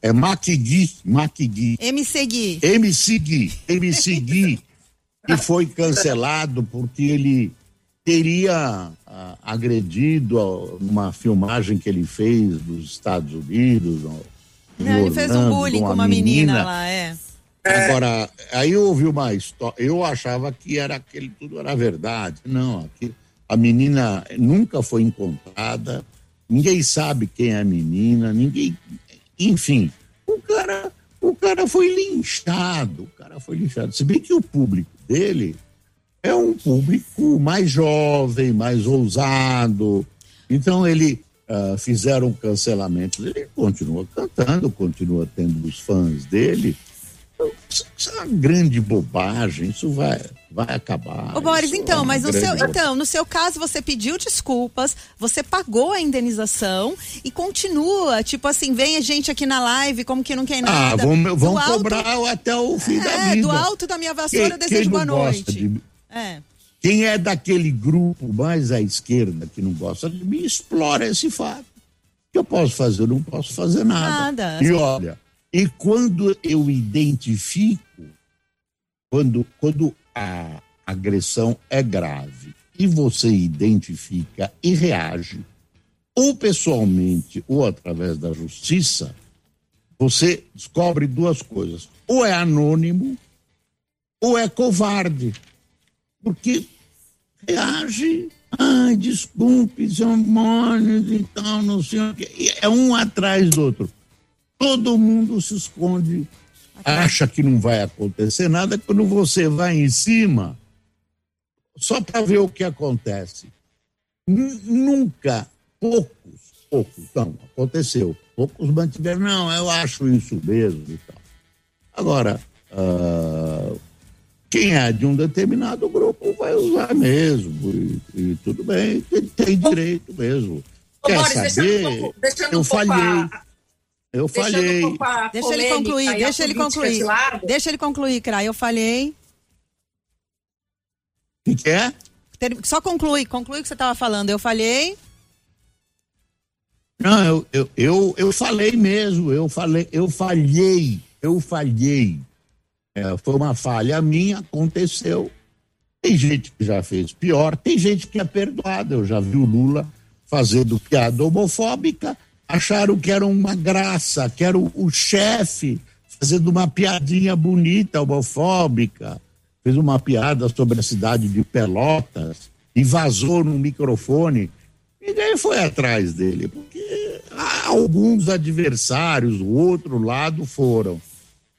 é Maquigui, Maquigui. MC Gui. MC Gui, MC Gui, que foi cancelado porque ele teria ah, agredido uma filmagem que ele fez dos Estados Unidos. Não, ele fez um bullying uma com uma menina, menina lá, é. Agora, aí eu ouvi uma história, eu achava que era aquele tudo era verdade. Não, aquilo a menina nunca foi encontrada, ninguém sabe quem é a menina, ninguém. Enfim, o cara, o cara foi linchado, o cara foi linchado. Se bem que o público dele é um público mais jovem, mais ousado. Então ele uh, fizeram um cancelamento. Ele continua cantando, continua tendo os fãs dele. Isso é uma grande bobagem, isso vai, vai acabar. Ô Boris, então, é mas no seu, então, no seu caso você pediu desculpas, você pagou a indenização e continua, tipo assim, vem a gente aqui na live como que não quer ah, nada. Ah, vão, vão cobrar alto, até o fim é, da vida. do alto da minha vassoura quem, desejo quem boa noite. De, é. Quem é daquele grupo mais à esquerda que não gosta de mim, explora esse fato. O que eu posso fazer? Eu não posso fazer nada. Nada. E olha, e quando eu identifico, quando, quando a agressão é grave e você identifica e reage, ou pessoalmente ou através da justiça, você descobre duas coisas: ou é anônimo ou é covarde. Porque reage, ai, desculpe, são mones e tal, não sei o que. É um atrás do outro todo mundo se esconde, acha que não vai acontecer nada. Quando você vai em cima, só para ver o que acontece. Nunca, poucos, poucos, não, aconteceu. Poucos mantiveram, não, eu acho isso mesmo e tal. Agora, uh, quem é de um determinado grupo vai usar mesmo, e, e tudo bem, tem, tem direito mesmo. Ô, Quer Boris, saber? Um pouco, eu um falhei. A, eu falhei. Um deixa ele concluir, deixa ele concluir. De deixa ele concluir, Cra. Eu falhei. O que, que é? Só conclui, conclui o que você estava falando. Eu falhei. Não, eu, eu, eu, eu falei mesmo, eu falei, eu falhei, eu falhei. É, foi uma falha minha, aconteceu. Tem gente que já fez pior, tem gente que é perdoada. Eu já vi o Lula fazendo piada homofóbica, acharam que era uma graça, que era o, o chefe fazendo uma piadinha bonita homofóbica. Fez uma piada sobre a cidade de Pelotas e vazou no microfone. Ninguém foi atrás dele, porque alguns adversários, o outro lado foram.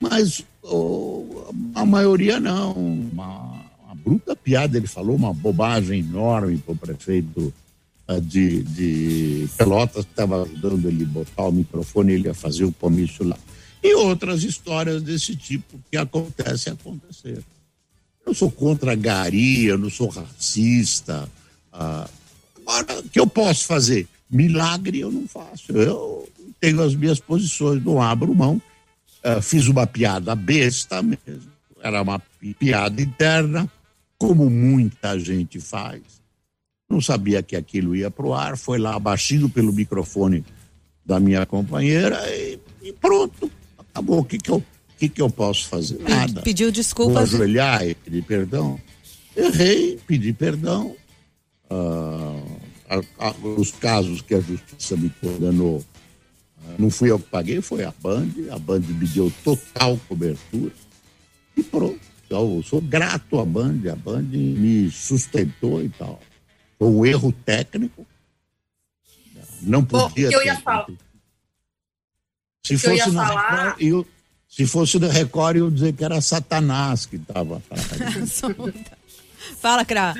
Mas oh, a maioria não. Uma, uma, bruta piada, ele falou uma bobagem enorme para o prefeito de, de Pelotas, que estava ajudando ele a botar o microfone, ele ia fazer o comício lá. E outras histórias desse tipo que acontecem acontecer. Eu sou contra a garia, eu não sou racista. Uh, agora, o que eu posso fazer? Milagre eu não faço. Eu tenho as minhas posições, não abro mão uh, fiz uma piada besta mesmo, era uma piada interna, como muita gente faz. Não sabia que aquilo ia pro ar, foi lá abaixinho pelo microfone da minha companheira e, e pronto, acabou. O que que eu, que que eu posso fazer? Nada. Pediu desculpas. Vou ajoelhar e pedir perdão. Errei, pedi perdão. Uh, a, a, os casos que a justiça me condenou não fui eu que paguei, foi a Band. A Band me deu total cobertura. E pronto. Então, eu sou grato à Band. A Band me sustentou e tal. Foi um erro técnico. Não podia. Bom, eu ia falar. Se fosse, na falar... Record, eu, se fosse no Record, eu ia dizer que era Satanás que estava Fala, Cra.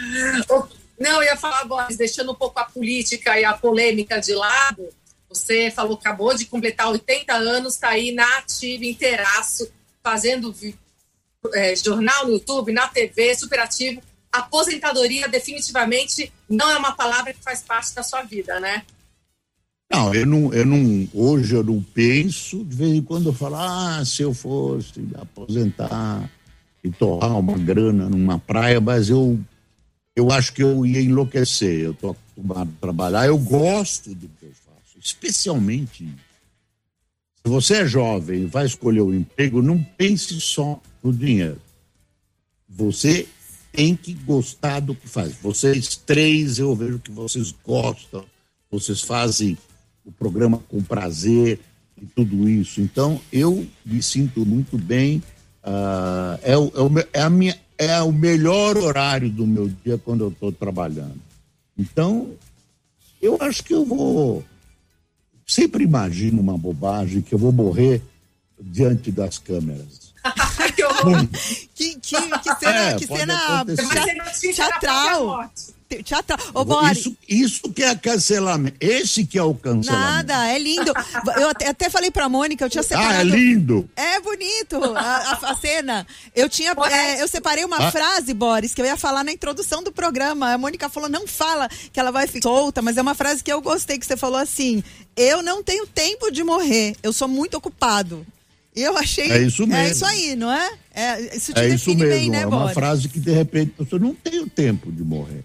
Não, eu ia falar, Boris, deixando um pouco a política e a polêmica de lado você falou que acabou de completar 80 anos, está aí na ativa, inteiraço, fazendo é, jornal no YouTube, na TV, super ativo. Aposentadoria definitivamente não é uma palavra que faz parte da sua vida, né? Não, eu não, eu não, hoje eu não penso, de vez em quando eu falo, ah, se eu fosse aposentar e torrar uma grana numa praia, mas eu, eu acho que eu ia enlouquecer, eu tô acostumado a trabalhar, eu gosto do que eu especialmente se você é jovem e vai escolher o um emprego, não pense só no dinheiro. Você tem que gostar do que faz. Vocês três, eu vejo que vocês gostam, vocês fazem o programa com prazer e tudo isso. Então, eu me sinto muito bem. Uh, é, o, é, o, é, a minha, é o melhor horário do meu dia quando eu estou trabalhando. Então, eu acho que eu vou sempre imagino uma bobagem que eu vou morrer diante das câmeras. que, que, que cena, é, que cena teatral. Teatral. Ô. Isso, isso que é cancelamento. Esse que é o cancelamento. Nada, é lindo. Eu até, até falei pra Mônica, eu tinha separado. Ah, é lindo. É bonito a, a, a cena. Eu tinha, é, eu separei uma ah. frase, Boris, que eu ia falar na introdução do programa. A Mônica falou, não fala que ela vai ficar solta, mas é uma frase que eu gostei, que você falou assim, eu não tenho tempo de morrer, eu sou muito ocupado. Eu achei. É isso mesmo. É isso aí, não é? É isso, é isso mesmo. Bem, né, é uma Boris? frase que de repente eu não tenho tempo de morrer.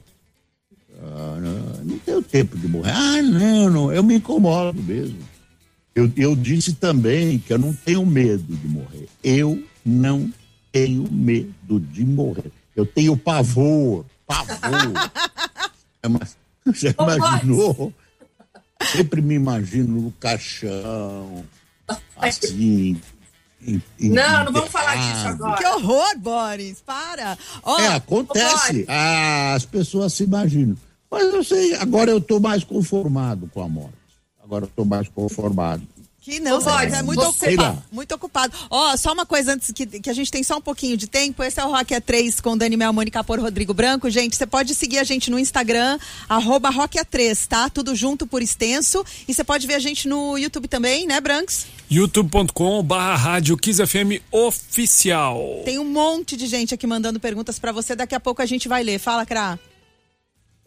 Ah, não, não tenho tempo de morrer. Ah, não, não, eu me incomodo mesmo. Eu, eu disse também que eu não tenho medo de morrer. Eu não tenho medo de morrer. Eu tenho pavor, pavor. é, mas, já imaginou? Sempre me imagino no caixão, assim. Não, não vamos falar disso agora. Que horror, Boris, para. Oh, é, acontece. Ah, as pessoas se imaginam. Mas eu sei, agora eu estou mais conformado com a morte. Agora eu estou mais conformado. Que não, você é muito ocupado. Muito ocupado. Ó, oh, só uma coisa antes que, que a gente tem só um pouquinho de tempo. Esse é o Rock A3 com Dani Mel, Mônica por Rodrigo Branco. Gente, você pode seguir a gente no Instagram, arroba Rock A3, tá? Tudo junto por extenso. E você pode ver a gente no YouTube também, né, Brancos? youtube.com barra rádio FM oficial. Tem um monte de gente aqui mandando perguntas para você, daqui a pouco a gente vai ler. Fala, Cra.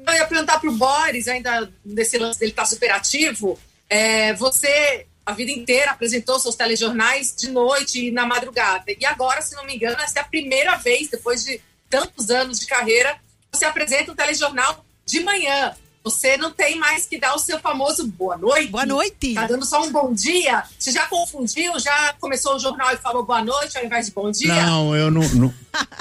Eu ia perguntar pro Boris, ainda nesse lance dele estar tá super ativo, é, você a vida inteira apresentou seus telejornais de noite e na madrugada. E agora, se não me engano, essa é a primeira vez, depois de tantos anos de carreira, você apresenta um telejornal de manhã. Você não tem mais que dar o seu famoso boa noite. Boa noite. Tá dando só um bom dia. Você já confundiu? Já começou o jornal e falou boa noite ao invés de bom dia? Não, eu não. não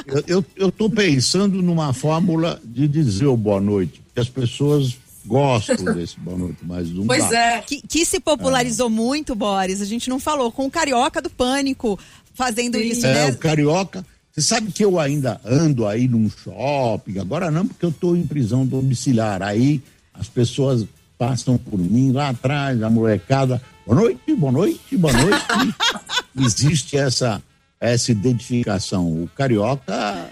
eu, eu, eu tô pensando numa fórmula de dizer o boa noite. Que as pessoas gostam desse boa noite, mas não Pois dá. é. Que, que se popularizou muito, Boris, a gente não falou, com o Carioca do Pânico fazendo Sim. isso, É, né? o carioca. Você sabe que eu ainda ando aí num shopping, agora não, porque eu estou em prisão domiciliar. Aí as pessoas passam por mim lá atrás, a molecada. Boa noite, boa noite, boa noite. Existe essa, essa identificação. O carioca,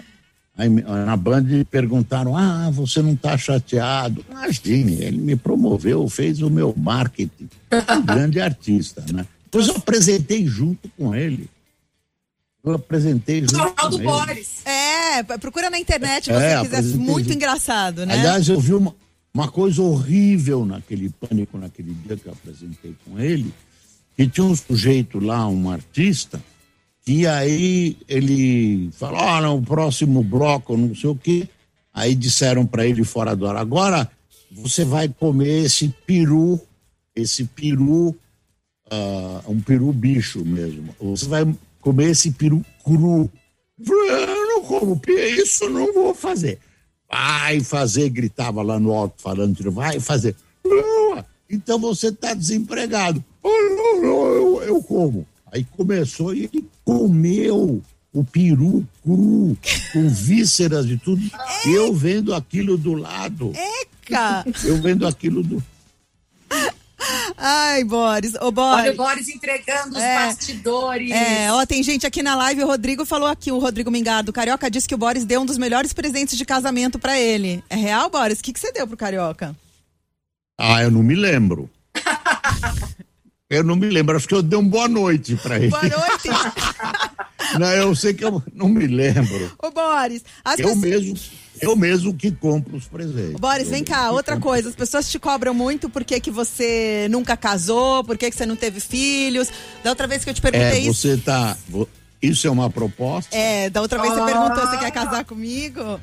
aí, na Band, perguntaram: ah, você não está chateado? Imagine, ele me promoveu, fez o meu marketing. Um grande artista, né? Depois eu apresentei junto com ele. Eu apresentei junto Jornal com do ele. Boris. É, procura na internet se É, você quiser. Muito junto. engraçado, né? Aliás, eu vi uma, uma coisa horrível naquele pânico, naquele dia que eu apresentei com ele, que tinha um sujeito lá, um artista, que aí ele falou, ah, no próximo bloco, não sei o quê. Aí disseram para ele fora do ar, agora você vai comer esse peru, esse peru, ah, um peru bicho mesmo. Você vai comer esse peru cru. Eu Eu não como peru, isso eu não vou fazer. Vai fazer, gritava lá no alto falando, vai fazer. Então você está desempregado. "Ah, não, eu, eu como. Aí começou e ele comeu o peru cru, com vísceras e tudo. Eu vendo aquilo do lado. Eca! Eu vendo aquilo do. Ai, Boris. Ô, Olha Boris. o Boris entregando os É. bastidores. É, ó, tem gente aqui na live, o Rodrigo falou aqui, o Rodrigo Mingado. O Carioca disse que o Boris deu um dos melhores presentes de casamento pra ele. É real, Boris? O que, que você deu pro Carioca? Ah, eu não me lembro. Eu não me lembro, acho que eu dei um boa noite para ele. Boa noite. Não, eu sei que eu não me lembro. Ô, Boris, as Eu pessoas- mesmo, eu mesmo que compro os presentes. Ô, Boris, Eu vem cá, outra compro. coisa. As pessoas te cobram muito porque que você nunca casou, porque que você não teve filhos. Da outra vez que eu te perguntei É, isso. você tá. Isso é uma proposta? É, da outra vez você Ah. perguntou se quer casar comigo.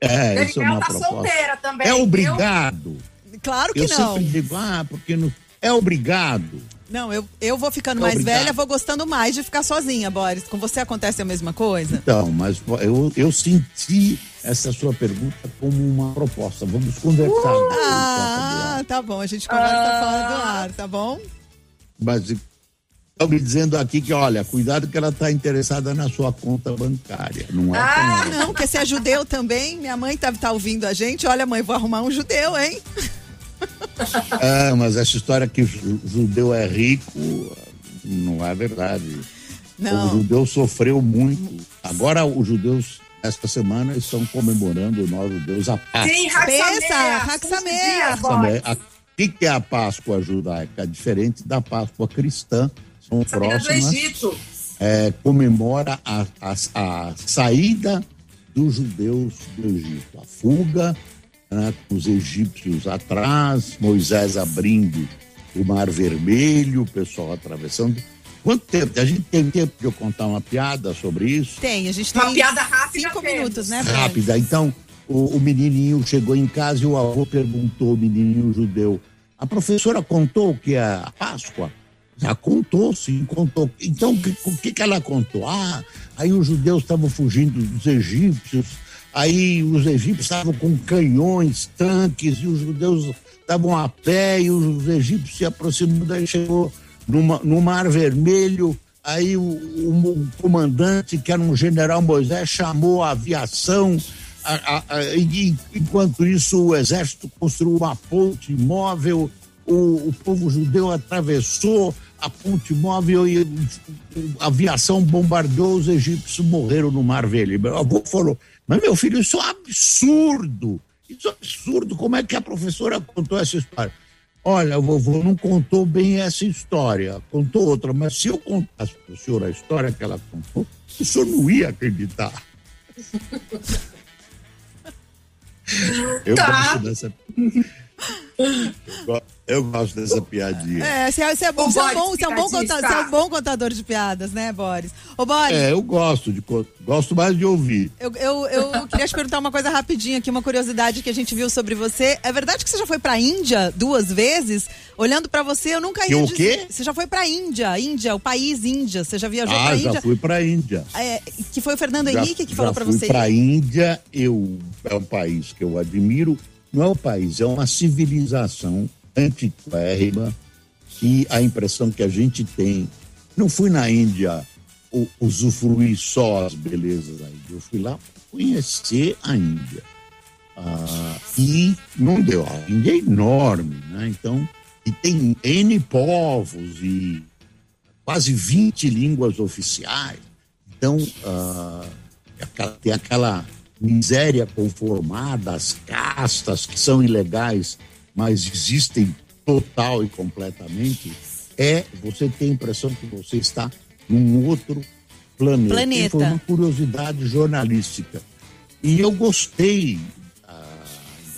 É, isso é uma tá proposta. solteira também. É obrigado. Claro que Eu não. sempre digo, ah, porque não. É obrigado. Não, eu, eu vou ficando mais Obrigado. velha, vou gostando mais de ficar sozinha, Boris. Com você acontece a mesma coisa? Então, mas eu, eu senti essa sua pergunta como uma proposta. Vamos conversar. Uh! Ah, tá bom. A gente conversa Ah. fora do ar, tá bom? Mas estão me dizendo aqui que, olha, cuidado que ela está interessada na sua conta bancária. Não é Ah, Não, porque você é judeu também. Minha mãe tá, tá ouvindo a gente. Olha, mãe, vou arrumar um judeu, hein? É, mas essa história que o ju- judeu é rico não é verdade. Não. O judeu sofreu muito. Agora os judeus, esta semana, estão comemorando nós judeus a Páscoa. Sim, a- O que que é a Páscoa judaica? Diferente da Páscoa cristã, são próximas. Egito. é, comemora a, a, a saída dos judeus do Egito, a fuga, né, com os egípcios atrás, Moisés abrindo o Mar Vermelho, o pessoal atravessando. Quanto tempo? A gente tem tempo de eu contar uma piada sobre isso? Tem, a gente Uma tem piada rápida cinco minutos, né? Rápida. Então, o, o menininho chegou em casa e o avô perguntou, o menininho judeu, a professora contou o que é a Páscoa? Já contou, sim, contou. Então, o que, o que que ela contou? Ah, aí os judeus estavam fugindo dos egípcios, aí os egípcios estavam com canhões, tanques, e os judeus estavam a pé, e os egípcios se aproximando, daí chegou numa, no Mar Vermelho, aí o, o- o comandante, que era um general Moisés, chamou a aviação, a- a- a- e, enquanto isso o exército construiu uma ponte móvel, o, o povo judeu atravessou a ponte móvel e a aviação bombardeou, os egípcios morreram no Mar Vermelho. Meu avô falou, mas meu filho, isso é um absurdo, isso é um absurdo, como é que a professora contou essa história? Olha, o vovô não contou bem essa história, contou outra, mas se eu contasse para o senhor a história que ela contou, o senhor não ia acreditar. eu Tá. gosto dessa. Eu, go- eu gosto dessa piadinha. É, você é, você é bom, você é um Boris, bom, você é um bom, picadista. conta- você é um bom contador de piadas, né, Boris? Ô, Boris, É, eu gosto de gosto mais de ouvir. eu, eu, eu queria te perguntar uma coisa rapidinho aqui, uma curiosidade que a gente viu sobre você. É verdade que você já foi pra Índia duas vezes? Olhando pra você, eu nunca Que ia o dizer. quê? Você já foi pra Índia, Índia, o país Índia. Você já viajou Ah, pra já Índia? fui para a Índia. É, que foi o Fernando Já- Henrique que falou já pra fui você. para a Índia, eu é um país que eu admiro. Não é um país, é uma civilização antiquérrima e a impressão que a gente tem. Não fui na Índia usufruir só as belezas da Índia. Eu fui lá conhecer a Índia. Ah, e não deu. A Índia é enorme, né? Então, e tem N povos e quase 20 línguas oficiais. Então, ah, aquela- tem aquela miséria conformada, as castas que são ilegais, mas existem total e completamente. É, você tem a impressão que você está num outro planeta. Planeta. E Foi uma curiosidade jornalística. E eu gostei ah,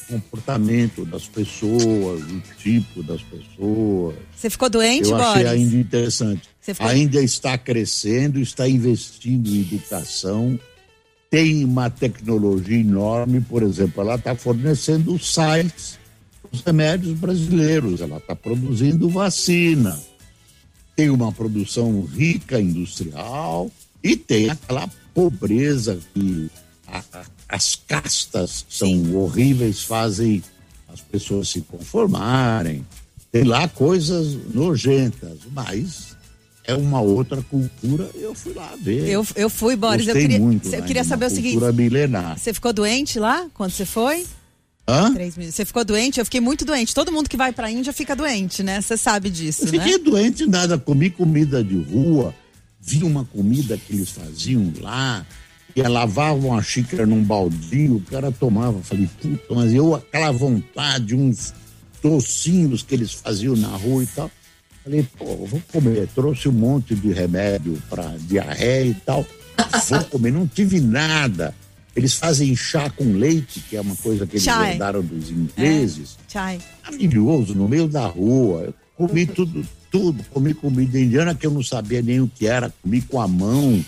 do comportamento das pessoas, do tipo das pessoas. Você ficou doente, Eu achei Boris? a Índia interessante. Ficou- A Índia está crescendo, está investindo em educação, tem uma tecnologia enorme, por exemplo, ela está fornecendo sais os remédios brasileiros, ela está produzindo vacina, tem uma produção rica industrial e tem aquela pobreza que a- a- as castas são horríveis, fazem as pessoas se conformarem. Tem lá coisas nojentas, mas é uma outra cultura. Eu fui lá ver. Eu, eu fui, Boris. Eu Gostei queria, muito, eu queria de saber o seguinte: Cultura milenar. você ficou doente lá quando você foi? Hã? Você ficou doente? Eu fiquei muito doente. Todo mundo que vai pra Índia fica doente, né? Você sabe disso, Eu fiquei né? doente nada, comi comida de rua, vi uma comida que eles faziam lá, e lavavam a xícara num baldinho, o cara tomava. Falei, puta, mas eu, aquela vontade, uns docinhos que eles faziam na rua e tal. Falei, pô, vou comer. Trouxe um monte de remédio para diarreia e tal. Vou comer, não tive nada. Eles fazem chá com leite, que é uma coisa que eles Chai. herdaram dos ingleses Tchai. maravilhoso no meio da rua. Eu comi tudo, tudo. Comi comida indiana que eu não sabia nem o que era. Comi com a mão.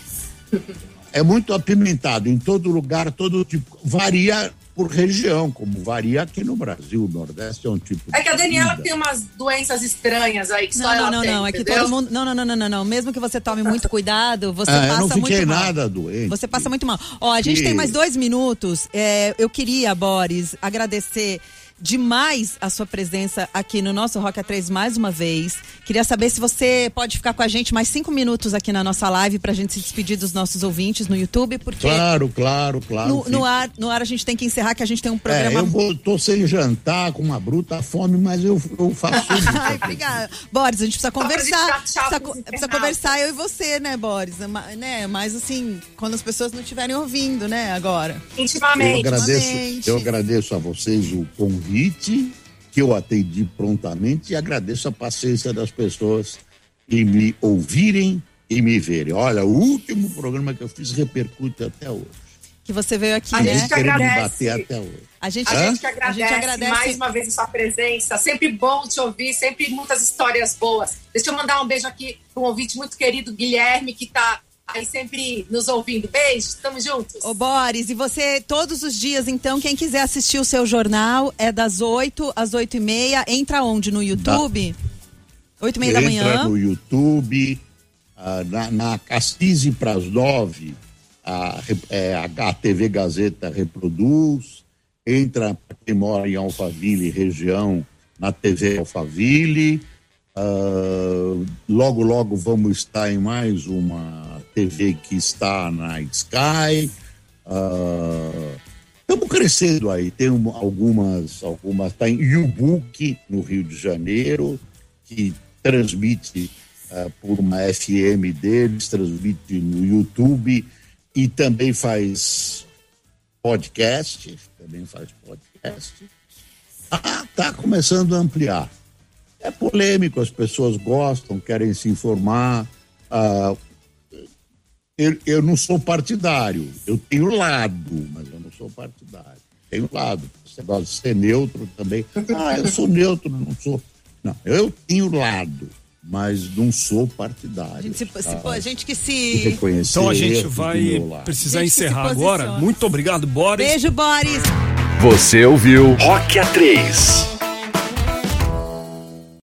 É muito apimentado em todo lugar, todo tipo. Varia por região, como varia aqui no Brasil. O Nordeste é um tipo. É que a Daniela tem umas doenças estranhas aí que só Não, ela não, não, tem, não. É que todo mundo. Não, não, não, não, não, não. Mesmo que você tome muito cuidado, você eu passa não fiquei muito mal. nada doente. Você passa muito mal. Ó, a gente E- tem mais dois minutos. É, eu queria, Boris, agradecer demais a sua presença aqui no nosso Rock A3 mais uma vez. Queria saber se você pode ficar com a gente mais cinco minutos aqui na nossa live pra gente se despedir dos nossos ouvintes no YouTube, porque Claro, claro, claro. no, no ar, no ar a gente tem que encerrar, que a gente tem um É, programa eu vou, tô sem jantar, com uma bruta fome, mas eu, eu faço isso. Ai, obrigada. Boris, a gente precisa conversar. tchau Precisa, precisa conversar eu e você, né, Boris? É Né? Mas assim, quando as pessoas não estiverem ouvindo, né, agora. Eu Intimamente. agradeço, Intimamente. eu agradeço a vocês o convite, que eu atendi prontamente, e agradeço a paciência das pessoas em me ouvirem e me verem. Olha, o último programa que eu fiz repercute até hoje. Que você veio aqui, A né? gente agradece. bater até hoje. A gente, A gente que a agradece, gente agradece. mais uma vez a sua presença. Sempre bom te ouvir, sempre muitas histórias boas. Deixa eu mandar um beijo aqui para um ouvinte muito querido, Guilherme, que está aí sempre nos ouvindo. Beijo, estamos juntos. Ô, Boris, e você, todos os dias, então, quem quiser assistir o seu jornal, é das 8 às 8 e meia. Entra onde? No YouTube? 8 e meia da Entra manhã. no YouTube, ah, na, na às 15 para as 9, a, é, a, TV Gazeta reproduz. Entra para quem mora em Alphaville, região, na TV Alphaville. Ah, logo, logo vamos estar em mais uma TV que está na Sky. Estamos crescendo aí. Tem um- algumas, algumas. Está em Ubuque, no Rio de Janeiro, que transmite ah, por uma FM deles, transmite no YouTube e também faz podcast. Também faz podcast. Ah, tá começando a ampliar. é polêmico, as pessoas gostam, querem se informar. Ah, eu, eu não sou partidário, eu tenho lado, mas eu não sou partidário. Tenho lado. Você gosta de ser neutro também. Ah, eu sou neutro, não sou. Não, eu tenho lado, mas não sou partidário. A gente, se, tá? se, a gente que se. Então a gente vai precisar gente encerrar agora. Muito obrigado, Boris. Beijo, Boris. Você ouviu Rock A3.